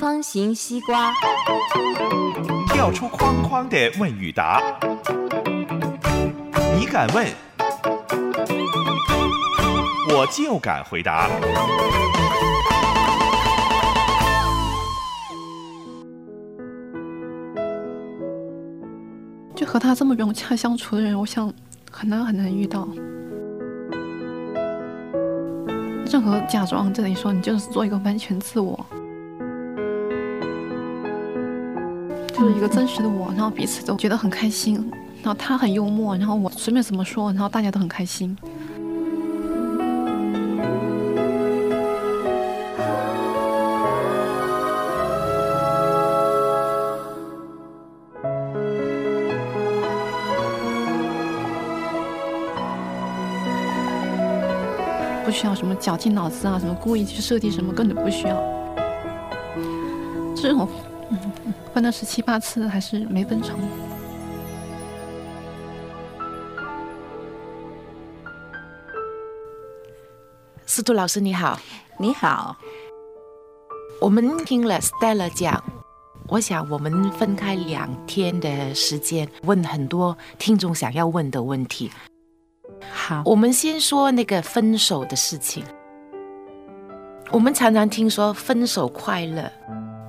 方形西瓜，跳出框框的问与答，你敢问，我就敢回答。就和他这么融洽相处的人，我想很难很难遇到。任何假装，这里说你就是做一个完全自我，就是一个真实的我，然后彼此都觉得很开心。然后他很幽默，然后我随便怎么说，然后大家都很开心。不需要什么绞尽脑汁啊，什么故意去设计什么，根本不需要。这种嗯分了十七八次还是没分成。司徒老师你好，你好。我们听了 Stella 讲，我想我们分开两天的时间，问很多听众想要问的问题。好，我们先说那个分手的事情。我们常常听说分手快乐，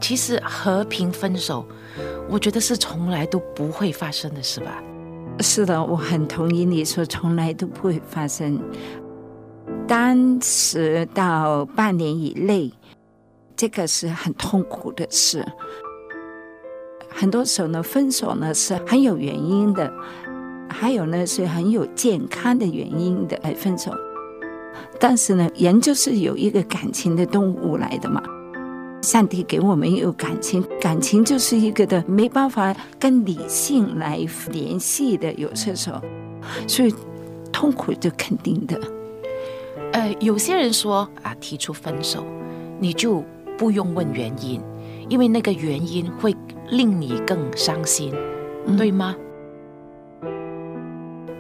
其实和平分手，我觉得是从来都不会发生的，是吧？是的，我很同意你说，从来都不会发生。当时到半年以内，这个是很痛苦的事。很多时候呢，分手呢是很有原因的。还有呢，是很有健康的原因的来分手。但是呢，人就是有一个感情的动物来的嘛。上帝给我们有感情，感情就是一个的没办法跟理性来联系的，有些时候，所以痛苦就肯定的。呃，有些人说啊，提出分手，你就不用问原因，因为那个原因会令你更伤心，对吗？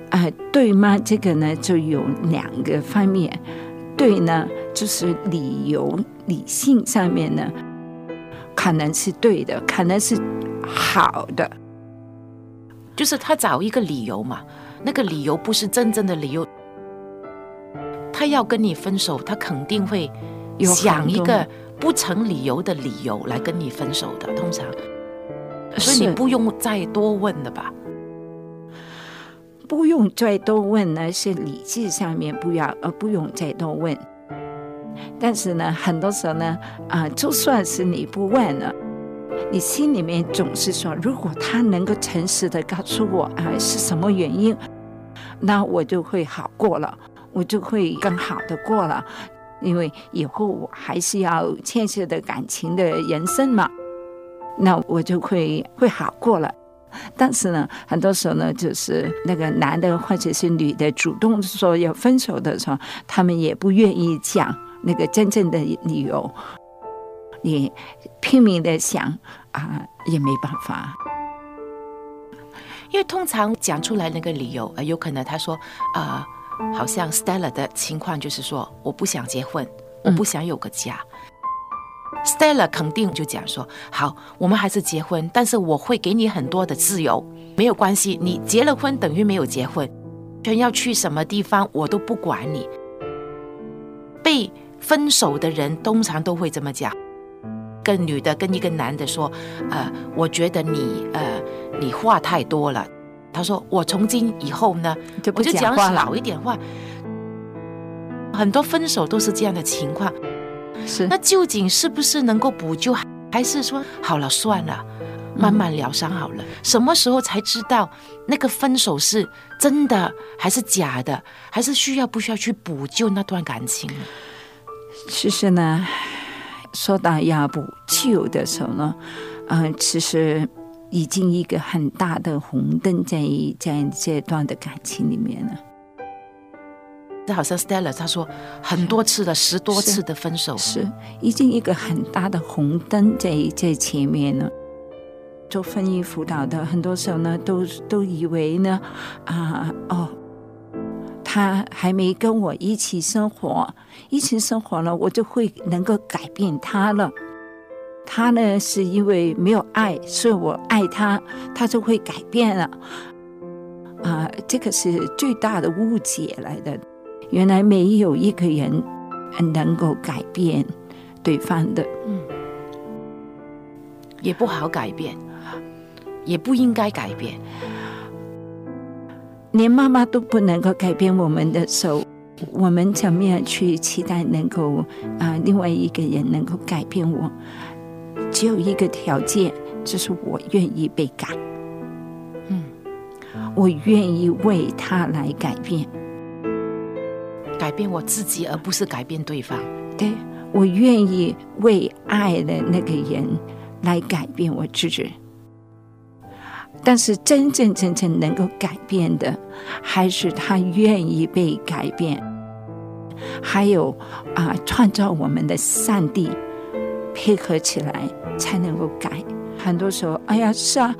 啊，对吗？这个呢，就有两个方面。对呢，就是理由、理性上面呢，可能是对的，可能是好的。就是他找一个理由嘛，那个理由不是真正的理由。他要跟你分手，他肯定会想一个不成理由的理由来跟你分手的。通常，所以你不用再多问了吧。不用再多问呢，是理智上面不要，呃，不用再多问。但是呢，很多时候呢，啊，就算是你不问了，你心里面总是说，如果他能够诚实的告诉我啊是什么原因，那我就会好过了，我就会更好的过了，因为以后我还是要牵涉的感情的人生嘛，那我就会会好过了。但是呢，很多时候呢，就是那个男的或者是女的主动说要分手的时候，他们也不愿意讲那个真正的理由。你拼命的想啊，也没办法。因为通常讲出来那个理由，呃，有可能他说，呃，好像 Stella 的情况就是说，我不想结婚，我不想有个家。Stella 肯定就讲说：“好，我们还是结婚，但是我会给你很多的自由，没有关系。你结了婚等于没有结婚，全要去什么地方我都不管你。”被分手的人通常都会这么讲，跟女的跟一个男的说：“呃，我觉得你呃，你话太多了。”他说：“我从今以后呢，我就讲少一点话。”很多分手都是这样的情况。是，那究竟是不是能够补救，还是说好了算了，慢慢疗伤好了？什么时候才知道那个分手是真的还是假的？还是需要不需要去补救那段感情？其实呢，说到要补救的时候呢，嗯，其实已经一个很大的红灯在在这段的感情里面了。这好像 Stella 他说很多次的十多次的分手，是已经一个很大的红灯在在前面了。做婚姻辅导的，很多时候呢，都都以为呢，啊哦，他还没跟我一起生活，一起生活了，我就会能够改变他了。他呢，是因为没有爱，所以我爱他，他就会改变了。啊，这个是最大的误解来的。原来没有一个人能够改变对方的，嗯，也不好改变。也不应该改变，连妈妈都不能够改变我们的时候，我们怎么样去期待能够啊，另外一个人能够改变我？只有一个条件，就是我愿意被改。嗯，我愿意为他来改变，改变我自己，而不是改变对方。对我愿意为爱的那个人来改变我自己。但是真真正正能够改变的，还是他愿意被改变。还有啊，创造我们的上帝配合起来才能够改。很多时候，哎呀，是啊，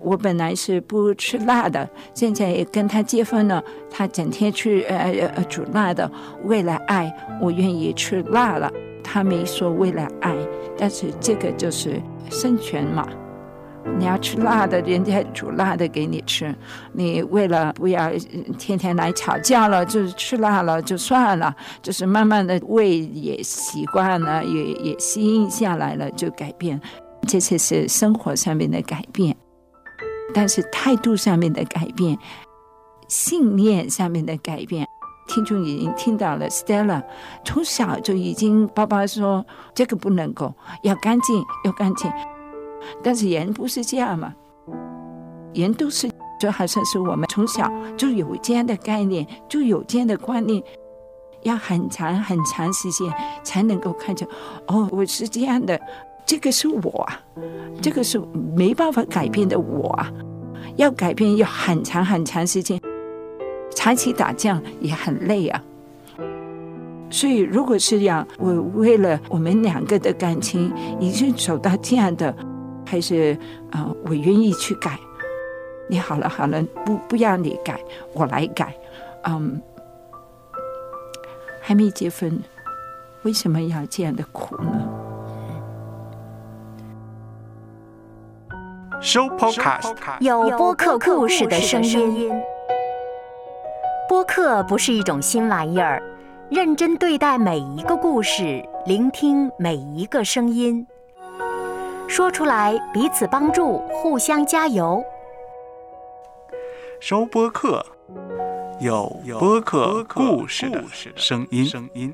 我本来是不吃辣的，现在跟他结婚了，他整天去呃呃煮辣的。为了爱，我愿意吃辣了。他没说为了爱，但是这个就是生存嘛。你要吃辣的，人家煮辣的给你吃。你为了不要天天来吵架了，就是吃辣了就算了，就是慢慢的胃也习惯了，也也适应下来了，就改变。这些是生活上面的改变，但是态度上面的改变，信念上面的改变，听众已经听到了。Stella 从小就已经，爸爸说这个不能够，要干净，要干净。但是人不是这样嘛？人都是就好像是我们从小就有这样的概念，就有这样的观念，要很长很长时间才能够看见。哦，我是这样的，这个是我，这个是没办法改变的我啊，要改变要很长很长时间。长期打架也很累啊。所以，如果是这样我为了我们两个的感情已经走到这样的。还是啊，我愿意去改。你好了好了，不不要你改，我来改。嗯，还没结婚，为什么要这样的苦呢？收 Podcast 有播客故事的声音。播客不是一种新玩意儿，认真对待每一个故事，聆听每一个声音。说出来，彼此帮助，互相加油。收播客，有播客故事的声音。